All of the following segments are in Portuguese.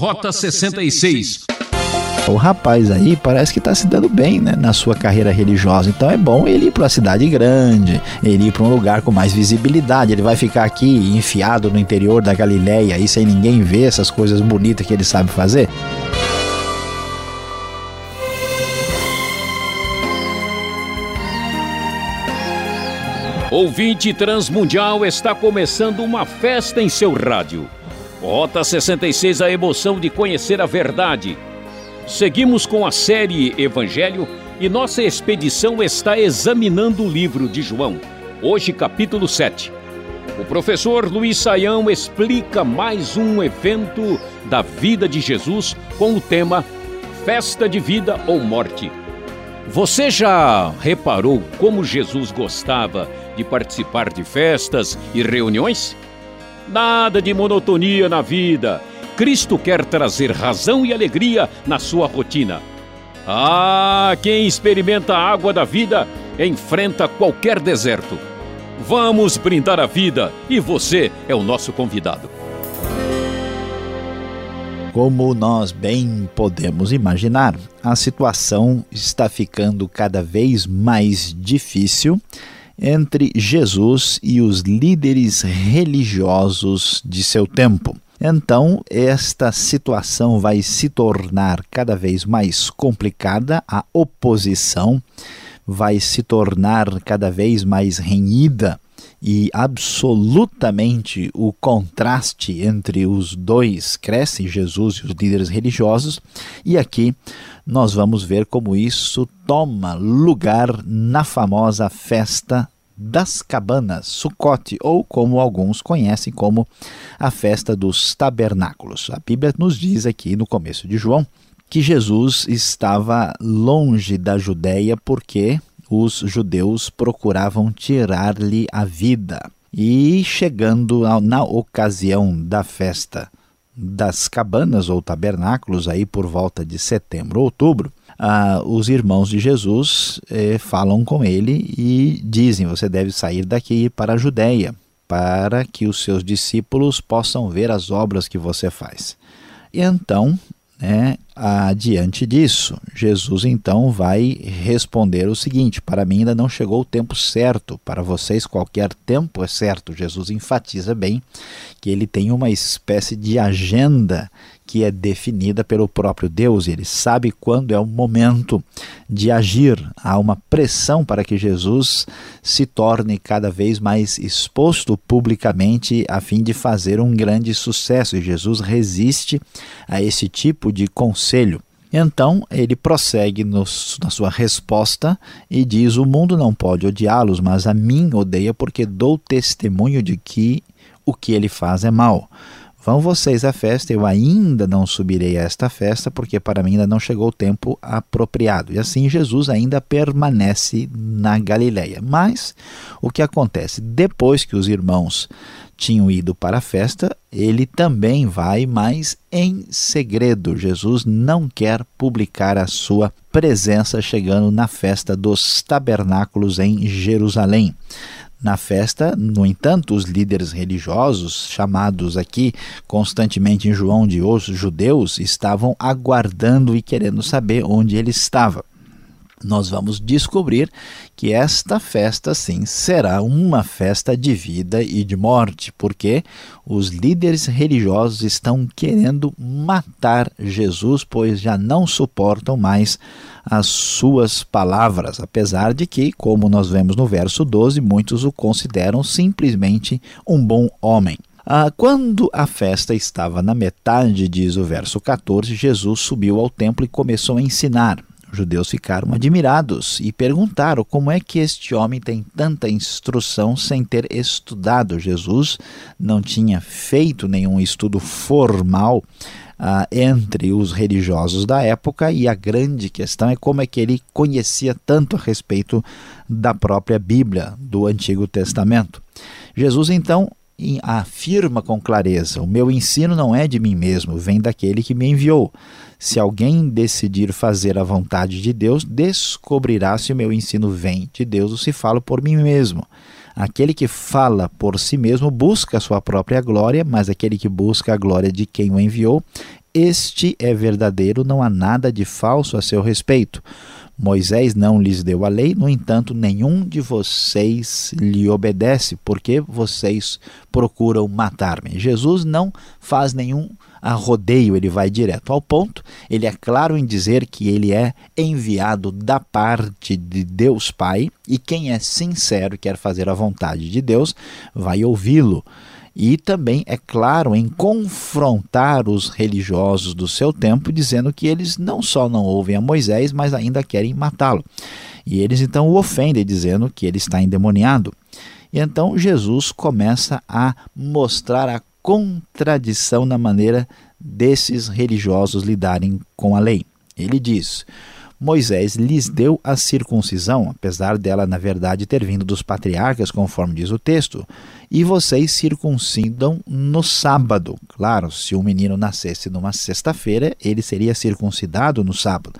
Rota 66. O rapaz aí parece que está se dando bem né, na sua carreira religiosa. Então é bom ele ir para uma cidade grande, ele ir para um lugar com mais visibilidade. Ele vai ficar aqui enfiado no interior da Galileia aí sem ninguém ver essas coisas bonitas que ele sabe fazer. Ouvinte Transmundial está começando uma festa em seu rádio. Rota 66 a emoção de conhecer a verdade. Seguimos com a série Evangelho e nossa expedição está examinando o livro de João, hoje capítulo 7. O professor Luiz Saião explica mais um evento da vida de Jesus com o tema Festa de Vida ou Morte. Você já reparou como Jesus gostava de participar de festas e reuniões? Nada de monotonia na vida. Cristo quer trazer razão e alegria na sua rotina. Ah, quem experimenta a água da vida enfrenta qualquer deserto. Vamos brindar a vida e você é o nosso convidado. Como nós bem podemos imaginar, a situação está ficando cada vez mais difícil entre Jesus e os líderes religiosos de seu tempo. Então, esta situação vai se tornar cada vez mais complicada, a oposição vai se tornar cada vez mais renhida e absolutamente o contraste entre os dois cresce, Jesus e os líderes religiosos, e aqui nós vamos ver como isso toma lugar na famosa festa das cabanas, Sucote, ou como alguns conhecem como a festa dos tabernáculos. A Bíblia nos diz aqui no começo de João que Jesus estava longe da Judéia porque os judeus procuravam tirar-lhe a vida. E chegando na ocasião da festa das cabanas ou tabernáculos, aí por volta de setembro, outubro, ah, os irmãos de Jesus eh, falam com ele e dizem: Você deve sair daqui para a Judéia, para que os seus discípulos possam ver as obras que você faz. E então né, adiante disso, Jesus então vai responder o seguinte: Para mim ainda não chegou o tempo certo, para vocês qualquer tempo é certo. Jesus enfatiza bem que ele tem uma espécie de agenda que é definida pelo próprio Deus, ele sabe quando é o momento de agir. Há uma pressão para que Jesus se torne cada vez mais exposto publicamente a fim de fazer um grande sucesso, e Jesus resiste a esse tipo de conselho. Então ele prossegue no, na sua resposta e diz: O mundo não pode odiá-los, mas a mim odeia, porque dou testemunho de que o que ele faz é mal. Vão vocês à festa, eu ainda não subirei a esta festa, porque para mim ainda não chegou o tempo apropriado. E assim Jesus ainda permanece na Galileia. Mas o que acontece? Depois que os irmãos tinham ido para a festa, ele também vai, mas em segredo. Jesus não quer publicar a sua presença chegando na festa dos tabernáculos em Jerusalém. Na festa, no entanto, os líderes religiosos, chamados aqui constantemente em João de os judeus, estavam aguardando e querendo saber onde ele estava nós vamos descobrir que esta festa, sim, será uma festa de vida e de morte, porque os líderes religiosos estão querendo matar Jesus, pois já não suportam mais as suas palavras, apesar de que, como nós vemos no verso 12, muitos o consideram simplesmente um bom homem. Ah, quando a festa estava na metade, diz o verso 14, Jesus subiu ao templo e começou a ensinar. Os judeus ficaram admirados e perguntaram como é que este homem tem tanta instrução sem ter estudado. Jesus não tinha feito nenhum estudo formal ah, entre os religiosos da época e a grande questão é como é que ele conhecia tanto a respeito da própria Bíblia, do Antigo Testamento. Jesus então afirma com clareza: O meu ensino não é de mim mesmo, vem daquele que me enviou. Se alguém decidir fazer a vontade de Deus, descobrirá se o meu ensino vem de Deus ou se falo por mim mesmo. Aquele que fala por si mesmo busca a sua própria glória, mas aquele que busca a glória de quem o enviou, este é verdadeiro, não há nada de falso a seu respeito. Moisés não lhes deu a lei, no entanto, nenhum de vocês lhe obedece, porque vocês procuram matar-me. Jesus não faz nenhum rodeio, ele vai direto ao ponto. Ele é claro em dizer que ele é enviado da parte de Deus Pai, e quem é sincero e quer fazer a vontade de Deus vai ouvi-lo e também, é claro, em confrontar os religiosos do seu tempo, dizendo que eles não só não ouvem a Moisés, mas ainda querem matá-lo. E eles então o ofendem, dizendo que ele está endemoniado. E então Jesus começa a mostrar a contradição na maneira desses religiosos lidarem com a lei. Ele diz: Moisés lhes deu a circuncisão, apesar dela, na verdade, ter vindo dos patriarcas, conforme diz o texto, e vocês circuncidam no sábado. Claro, se um menino nascesse numa sexta-feira, ele seria circuncidado no sábado.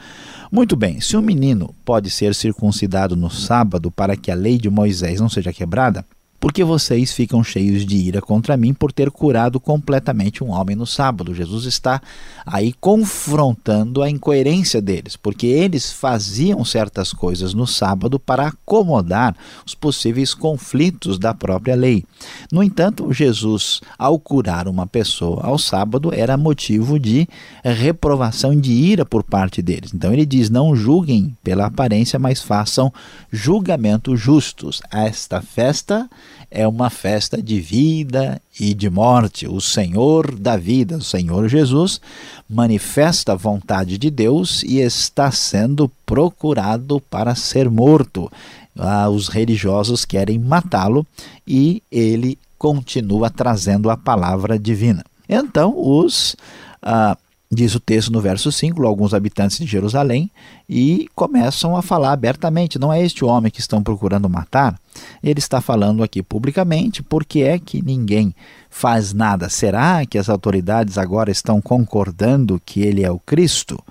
Muito bem, se um menino pode ser circuncidado no sábado para que a lei de Moisés não seja quebrada, porque vocês ficam cheios de ira contra mim por ter curado completamente um homem no sábado. Jesus está aí confrontando a incoerência deles, porque eles faziam certas coisas no sábado para acomodar os possíveis conflitos da própria lei. No entanto, Jesus, ao curar uma pessoa ao sábado, era motivo de reprovação de ira por parte deles. Então ele diz: não julguem pela aparência, mas façam julgamentos justos. Esta festa é uma festa de vida e de morte. O Senhor da vida, o Senhor Jesus, manifesta a vontade de Deus e está sendo procurado para ser morto. Ah, os religiosos querem matá-lo e ele continua trazendo a palavra divina. Então, os. Ah, diz o texto no verso 5, alguns habitantes de Jerusalém, e começam a falar abertamente: não é este homem que estão procurando matar? Ele está falando aqui publicamente, porque é que ninguém faz nada? Será que as autoridades agora estão concordando que ele é o Cristo?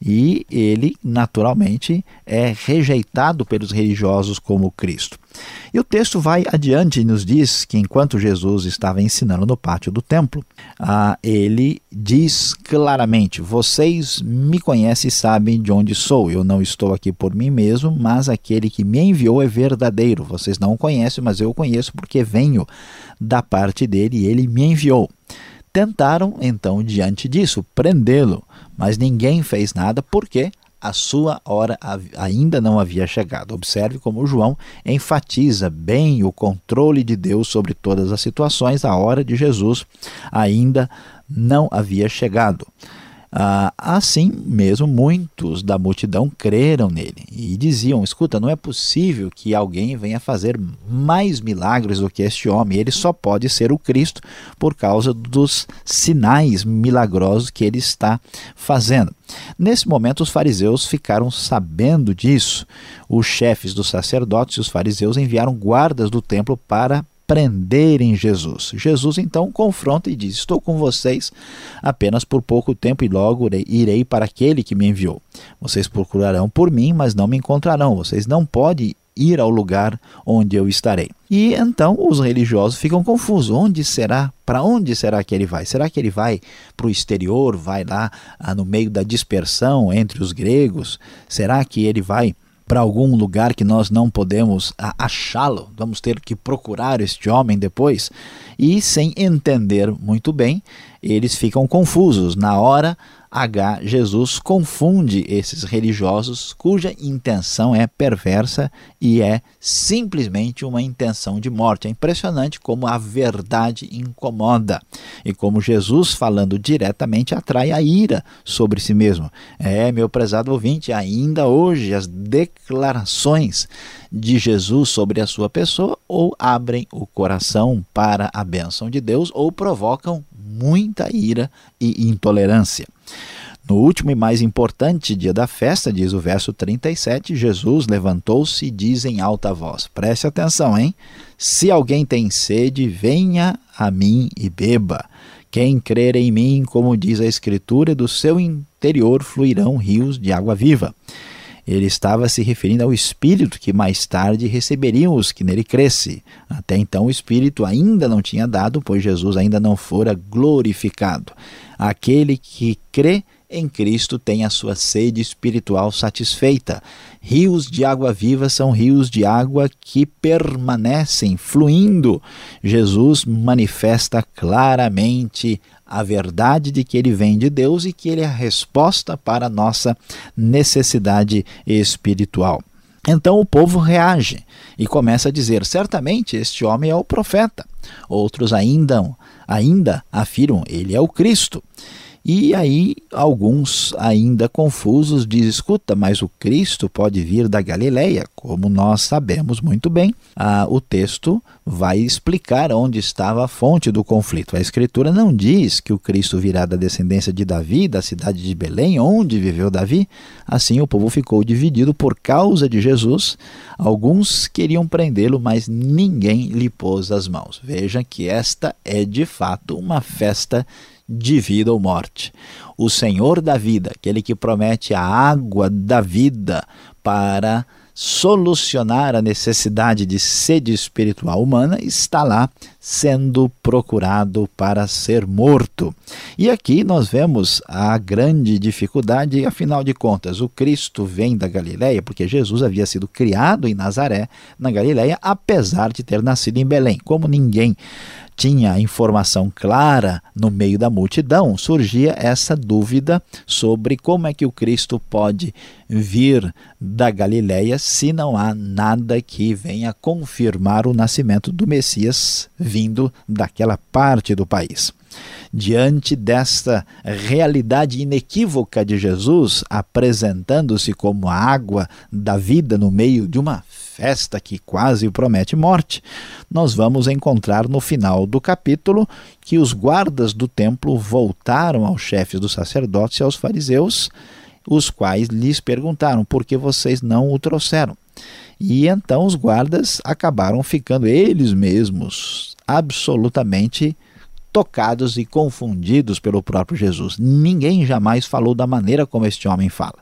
E ele, naturalmente, é rejeitado pelos religiosos como Cristo. E o texto vai adiante e nos diz que enquanto Jesus estava ensinando no pátio do templo, ah, ele diz claramente: Vocês me conhecem e sabem de onde sou. Eu não estou aqui por mim mesmo, mas aquele que me enviou é verdadeiro. Vocês não o conhecem, mas eu o conheço porque venho da parte dele e ele me enviou. Tentaram, então, diante disso, prendê-lo, mas ninguém fez nada porque a sua hora ainda não havia chegado. Observe como João enfatiza bem o controle de Deus sobre todas as situações, a hora de Jesus ainda não havia chegado. Ah, assim mesmo, muitos da multidão creram nele e diziam: Escuta, não é possível que alguém venha fazer mais milagres do que este homem. Ele só pode ser o Cristo por causa dos sinais milagrosos que ele está fazendo. Nesse momento, os fariseus ficaram sabendo disso. Os chefes dos sacerdotes e os fariseus enviaram guardas do templo para prenderem Jesus. Jesus então confronta e diz: Estou com vocês apenas por pouco tempo e logo irei para aquele que me enviou. Vocês procurarão por mim, mas não me encontrarão. Vocês não podem ir ao lugar onde eu estarei. E então os religiosos ficam confusos. Onde será? Para onde será que ele vai? Será que ele vai para o exterior? Vai lá ah, no meio da dispersão entre os gregos? Será que ele vai para algum lugar que nós não podemos achá-lo, vamos ter que procurar este homem depois. E sem entender muito bem, eles ficam confusos. Na hora, H. Jesus confunde esses religiosos cuja intenção é perversa e é simplesmente uma intenção de morte. É impressionante como a verdade incomoda e como Jesus, falando diretamente, atrai a ira sobre si mesmo. É, meu prezado ouvinte, ainda hoje as declarações de Jesus sobre a sua pessoa ou abrem o coração para a bênção de Deus ou provocam muita ira e intolerância. No último e mais importante dia da festa, diz o verso 37, Jesus levantou-se e diz em alta voz: Preste atenção, hein? Se alguém tem sede, venha a mim e beba. Quem crer em mim, como diz a Escritura, do seu interior fluirão rios de água viva. Ele estava se referindo ao Espírito que mais tarde receberiam os que nele cresce. Até então o Espírito ainda não tinha dado, pois Jesus ainda não fora glorificado. Aquele que crê em Cristo tem a sua sede espiritual satisfeita. Rios de água viva são rios de água que permanecem fluindo. Jesus manifesta claramente a verdade de que ele vem de Deus e que ele é a resposta para a nossa necessidade espiritual. Então o povo reage e começa a dizer: certamente este homem é o profeta. Outros ainda, ainda afirmam: ele é o Cristo. E aí alguns ainda confusos dizem: escuta, mas o Cristo pode vir da Galileia, como nós sabemos muito bem. Ah, o texto vai explicar onde estava a fonte do conflito. A Escritura não diz que o Cristo virá da descendência de Davi, da cidade de Belém, onde viveu Davi. Assim o povo ficou dividido por causa de Jesus. Alguns queriam prendê-lo, mas ninguém lhe pôs as mãos. Veja que esta é de fato uma festa de vida ou morte. O Senhor da vida, aquele que promete a água da vida para solucionar a necessidade de sede espiritual humana, está lá sendo procurado para ser morto. E aqui nós vemos a grande dificuldade, afinal de contas, o Cristo vem da Galileia, porque Jesus havia sido criado em Nazaré, na Galileia, apesar de ter nascido em Belém. Como ninguém tinha informação clara no meio da multidão, surgia essa dúvida sobre como é que o Cristo pode vir da Galiléia se não há nada que venha confirmar o nascimento do Messias vindo daquela parte do país. Diante desta realidade inequívoca de Jesus apresentando-se como a água da vida no meio de uma festa que quase promete morte, nós vamos encontrar no final do capítulo que os guardas do templo voltaram aos chefes dos sacerdotes e aos fariseus, os quais lhes perguntaram por que vocês não o trouxeram. E então os guardas acabaram ficando eles mesmos absolutamente tocados e confundidos pelo próprio Jesus. Ninguém jamais falou da maneira como este homem fala.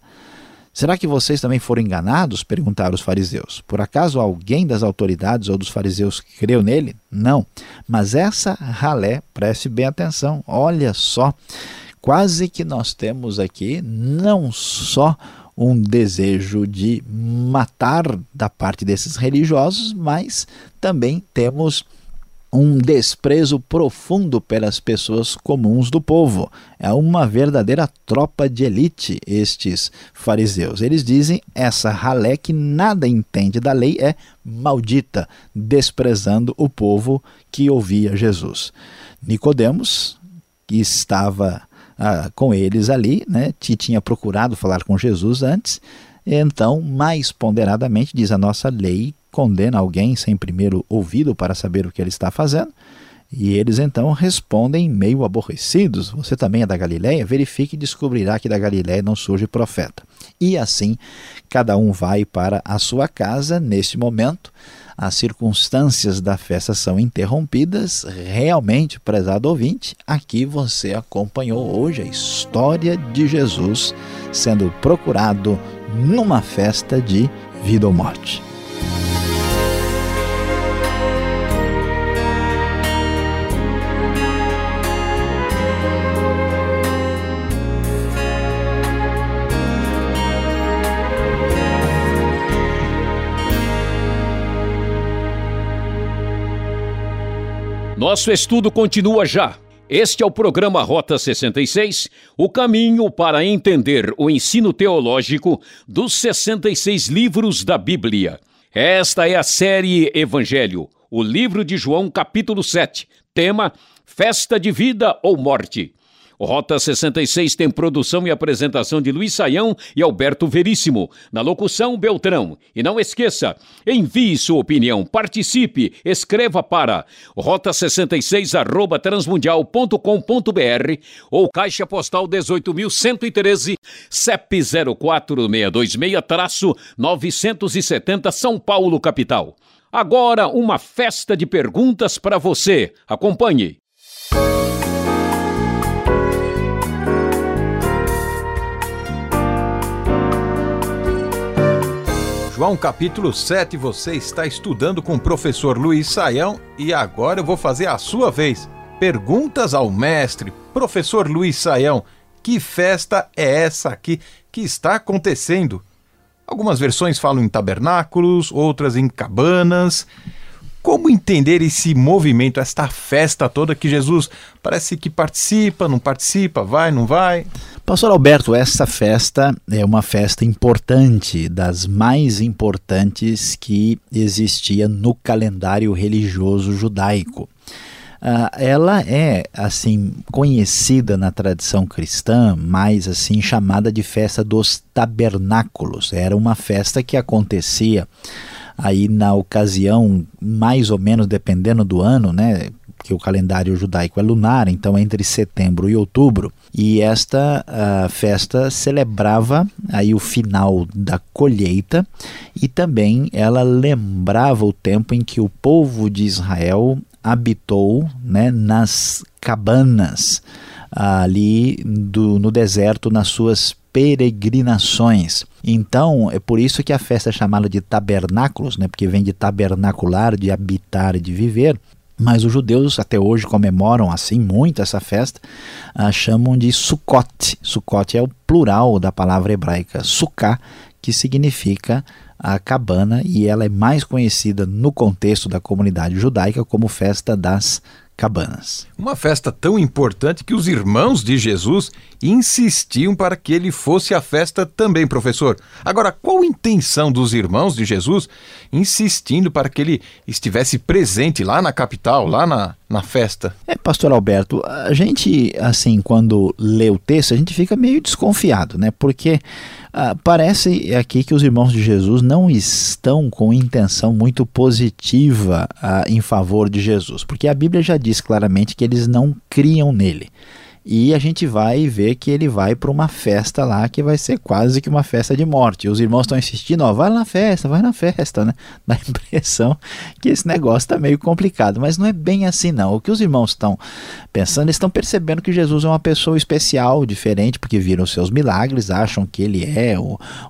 Será que vocês também foram enganados? perguntaram os fariseus. Por acaso alguém das autoridades ou dos fariseus creu nele? Não. Mas essa ralé, preste bem atenção, olha só, quase que nós temos aqui não só um desejo de matar da parte desses religiosos, mas também temos um desprezo profundo pelas pessoas comuns do povo. É uma verdadeira tropa de elite, estes fariseus. Eles dizem: essa ralé que nada entende da lei é maldita, desprezando o povo que ouvia Jesus. Nicodemos, que estava ah, com eles ali, né, que tinha procurado falar com Jesus antes, então, mais ponderadamente, diz a nossa lei condena alguém sem primeiro ouvido para saber o que ele está fazendo. E eles então respondem meio aborrecidos: Você também é da Galiléia? Verifique e descobrirá que da Galiléia não surge profeta. E assim, cada um vai para a sua casa. Neste momento, as circunstâncias da festa são interrompidas. Realmente, prezado ouvinte, aqui você acompanhou hoje a história de Jesus sendo procurado numa festa de vida ou morte. Nosso estudo continua já. Este é o programa Rota 66, o caminho para entender o ensino teológico dos 66 livros da Bíblia. Esta é a série Evangelho, o livro de João, capítulo 7, tema Festa de Vida ou Morte. Rota 66 tem produção e apresentação de Luiz Saião e Alberto Veríssimo. Na locução, Beltrão. E não esqueça, envie sua opinião, participe, escreva para rota66 arroba transmundial.com.br ou Caixa Postal 18.113, CEP 04626-970 São Paulo, capital. Agora, uma festa de perguntas para você. Acompanhe. João capítulo 7, você está estudando com o professor Luiz Saião e agora eu vou fazer a sua vez. Perguntas ao mestre, professor Luiz Saião. Que festa é essa aqui que está acontecendo? Algumas versões falam em tabernáculos, outras em cabanas. Como entender esse movimento, esta festa toda que Jesus parece que participa, não participa, vai, não vai? Pastor Alberto, essa festa é uma festa importante, das mais importantes que existia no calendário religioso judaico. Uh, ela é assim conhecida na tradição cristã, mais assim chamada de festa dos tabernáculos. Era uma festa que acontecia aí na ocasião, mais ou menos dependendo do ano, né? Que o calendário judaico é lunar, então entre setembro e outubro. E esta uh, festa celebrava aí o final da colheita e também ela lembrava o tempo em que o povo de Israel habitou né, nas cabanas ali do, no deserto nas suas peregrinações. Então, é por isso que a festa é chamada de tabernáculos, né? porque vem de tabernacular, de habitar e de viver. Mas os judeus até hoje comemoram assim muito essa festa, ah, chamam de Sukkot. Sukkot é o plural da palavra hebraica Sukkah, que significa a cabana, e ela é mais conhecida no contexto da comunidade judaica como festa das cabanas. Uma festa tão importante que os irmãos de Jesus insistiam para que ele fosse à festa também, professor. Agora, qual a intenção dos irmãos de Jesus insistindo para que ele estivesse presente lá na capital, lá na, na festa? É, pastor Alberto, a gente, assim, quando lê o texto, a gente fica meio desconfiado, né? Porque ah, parece aqui que os irmãos de Jesus não estão com intenção muito positiva ah, em favor de Jesus, porque a Bíblia já diz claramente que eles não criam nele. E a gente vai ver que ele vai para uma festa lá que vai ser quase que uma festa de morte. Os irmãos estão insistindo, ó, vai na festa, vai na festa, né? Dá a impressão que esse negócio está meio complicado, mas não é bem assim não. O que os irmãos estão pensando, eles estão percebendo que Jesus é uma pessoa especial, diferente, porque viram seus milagres, acham que ele é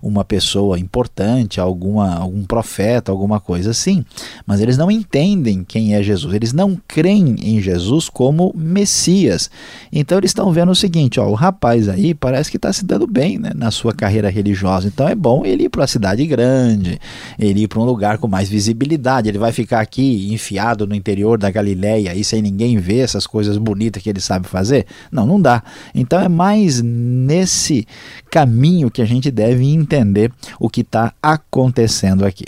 uma pessoa importante, alguma, algum profeta, alguma coisa assim. Mas eles não entendem quem é Jesus, eles não creem em Jesus como Messias. Então eles estão vendo o seguinte: ó, o rapaz aí parece que está se dando bem né, na sua carreira religiosa. Então é bom ele ir para uma cidade grande, ele ir para um lugar com mais visibilidade. Ele vai ficar aqui enfiado no interior da Galileia aí sem ninguém ver essas coisas bonitas que ele sabe fazer? Não, não dá. Então é mais nesse caminho que a gente deve entender o que está acontecendo aqui.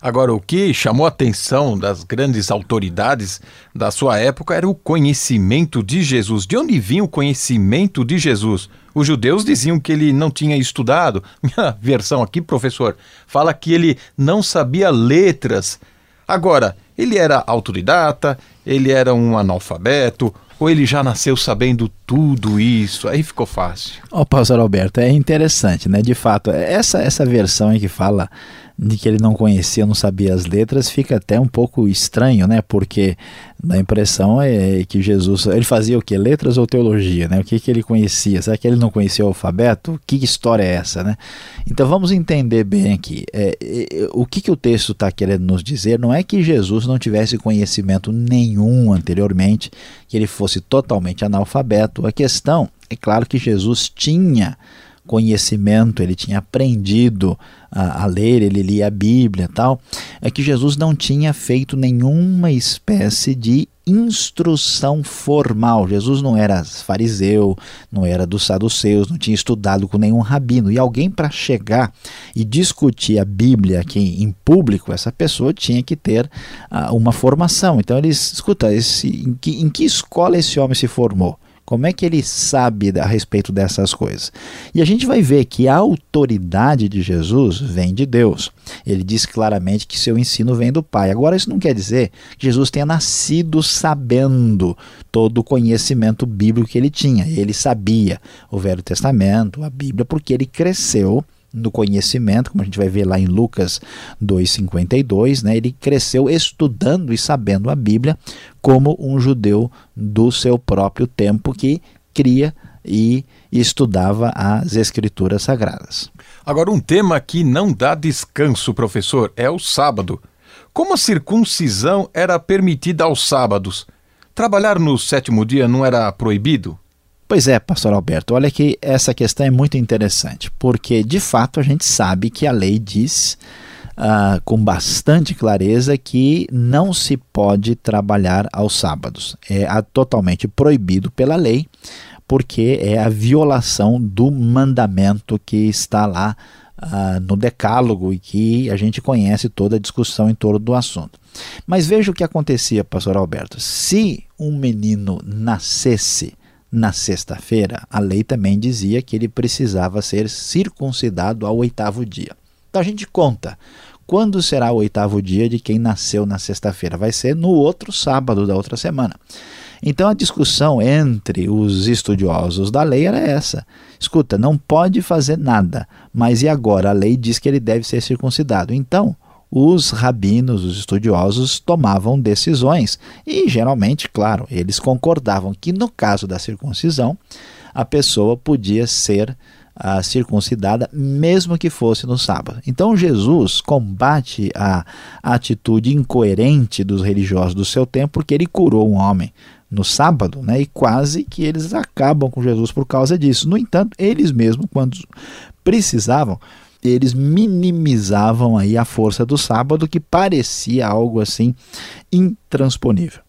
Agora, o que chamou a atenção das grandes autoridades da sua época era o conhecimento de Jesus. De onde vinha o conhecimento de Jesus? Os judeus diziam que ele não tinha estudado. Minha versão aqui, professor, fala que ele não sabia letras. Agora, ele era autodidata, ele era um analfabeto, ou ele já nasceu sabendo tudo isso? Aí ficou fácil. Ó, oh, pastor Alberto, é interessante, né? De fato, essa, essa versão aí que fala de que ele não conhecia, não sabia as letras, fica até um pouco estranho, né? Porque dá a impressão é que Jesus, ele fazia o que? Letras ou teologia, né? O que, que ele conhecia? Será que ele não conhecia o alfabeto? Que história é essa, né? Então vamos entender bem aqui. É, é, o que, que o texto está querendo nos dizer não é que Jesus não tivesse conhecimento nenhum anteriormente, que ele fosse totalmente analfabeto. A questão é claro que Jesus tinha conhecimento, ele tinha aprendido a, a, ler, ele lia a Bíblia tal, é que Jesus não tinha feito nenhuma espécie de instrução formal. Jesus não era fariseu, não era dos saduceus, não tinha estudado com nenhum rabino. E alguém para chegar e discutir a Bíblia aqui em público, essa pessoa tinha que ter uh, uma formação. Então eles, escuta, esse, em, que, em que escola esse homem se formou? Como é que ele sabe a respeito dessas coisas? E a gente vai ver que a autoridade de Jesus vem de Deus. Ele diz claramente que seu ensino vem do Pai. Agora, isso não quer dizer que Jesus tenha nascido sabendo todo o conhecimento bíblico que ele tinha. Ele sabia o Velho Testamento, a Bíblia, porque ele cresceu no conhecimento, como a gente vai ver lá em Lucas 2,52, né? ele cresceu estudando e sabendo a Bíblia como um judeu do seu próprio tempo que cria e estudava as Escrituras Sagradas. Agora, um tema que não dá descanso, professor, é o sábado. Como a circuncisão era permitida aos sábados? trabalhar no sétimo dia não era proibido? Pois é, pastor Alberto, olha que essa questão é muito interessante, porque de fato a gente sabe que a lei diz uh, com bastante clareza que não se pode trabalhar aos sábados. É totalmente proibido pela lei, porque é a violação do mandamento que está lá uh, no Decálogo e que a gente conhece toda a discussão em torno do assunto. Mas veja o que acontecia, pastor Alberto. Se um menino nascesse na sexta-feira, a lei também dizia que ele precisava ser circuncidado ao oitavo dia. Então a gente conta. Quando será o oitavo dia de quem nasceu na sexta-feira? Vai ser no outro sábado da outra semana. Então a discussão entre os estudiosos da lei era essa. Escuta, não pode fazer nada, mas e agora? A lei diz que ele deve ser circuncidado. Então, os rabinos, os estudiosos, tomavam decisões e, geralmente, claro, eles concordavam que no caso da circuncisão, a pessoa podia ser uh, circuncidada mesmo que fosse no sábado. Então, Jesus combate a atitude incoerente dos religiosos do seu tempo porque ele curou um homem no sábado, né? E quase que eles acabam com Jesus por causa disso. No entanto, eles mesmos, quando precisavam, eles minimizavam aí a força do sábado, que parecia algo assim intransponível.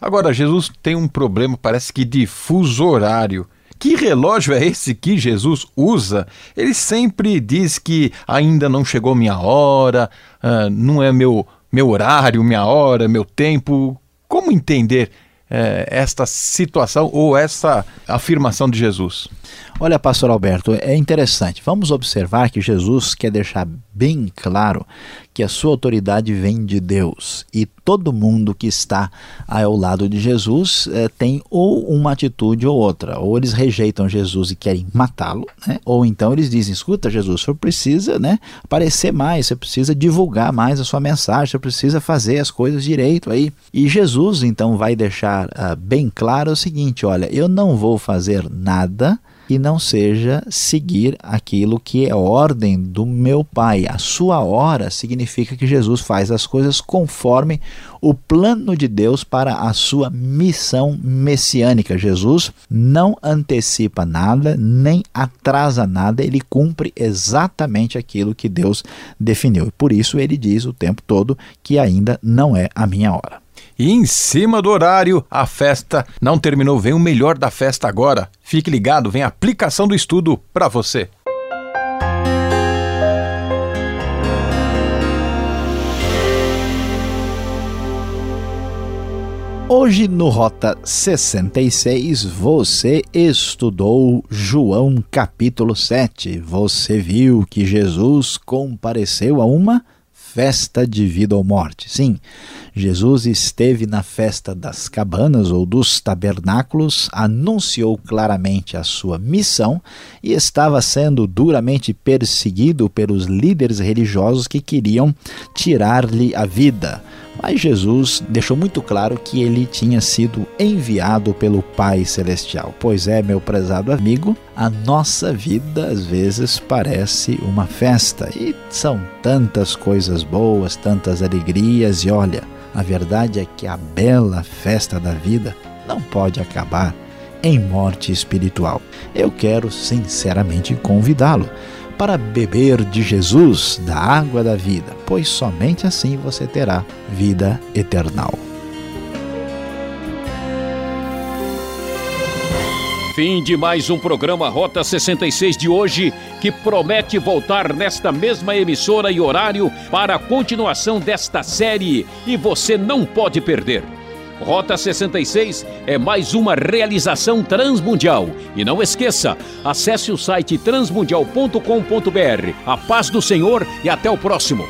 Agora, Jesus tem um problema, parece que de fuso horário. Que relógio é esse que Jesus usa? Ele sempre diz que ainda não chegou minha hora, uh, não é meu, meu horário, minha hora, meu tempo. Como entender uh, esta situação ou essa afirmação de Jesus? Olha, pastor Alberto, é interessante. Vamos observar que Jesus quer deixar bem claro que a sua autoridade vem de Deus e todo mundo que está ao lado de Jesus eh, tem ou uma atitude ou outra. Ou eles rejeitam Jesus e querem matá-lo, né? ou então eles dizem: escuta, Jesus, você precisa né, aparecer mais, você precisa divulgar mais a sua mensagem, você precisa fazer as coisas direito aí. E Jesus então vai deixar uh, bem claro o seguinte: olha, eu não vou fazer nada e não seja seguir aquilo que é ordem do meu Pai. A sua hora significa que Jesus faz as coisas conforme o plano de Deus para a sua missão messiânica. Jesus não antecipa nada, nem atrasa nada, ele cumpre exatamente aquilo que Deus definiu. E por isso ele diz o tempo todo que ainda não é a minha hora. E em cima do horário, a festa não terminou. Vem o melhor da festa agora. Fique ligado, vem a aplicação do estudo para você. Hoje no Rota 66 você estudou João capítulo 7. Você viu que Jesus compareceu a uma festa de vida ou morte. Sim, Jesus esteve na festa das cabanas ou dos tabernáculos, anunciou claramente a sua missão e estava sendo duramente perseguido pelos líderes religiosos que queriam tirar-lhe a vida. Mas Jesus deixou muito claro que ele tinha sido enviado pelo Pai Celestial. Pois é, meu prezado amigo, a nossa vida às vezes parece uma festa e são tantas coisas boas, tantas alegrias, e olha, a verdade é que a bela festa da vida não pode acabar em morte espiritual. Eu quero sinceramente convidá-lo para beber de Jesus, da água da vida, pois somente assim você terá vida eternal. Fim de mais um programa Rota 66 de hoje, que promete voltar nesta mesma emissora e horário para a continuação desta série e você não pode perder. Rota 66 é mais uma realização transmundial. E não esqueça, acesse o site transmundial.com.br. A paz do Senhor e até o próximo.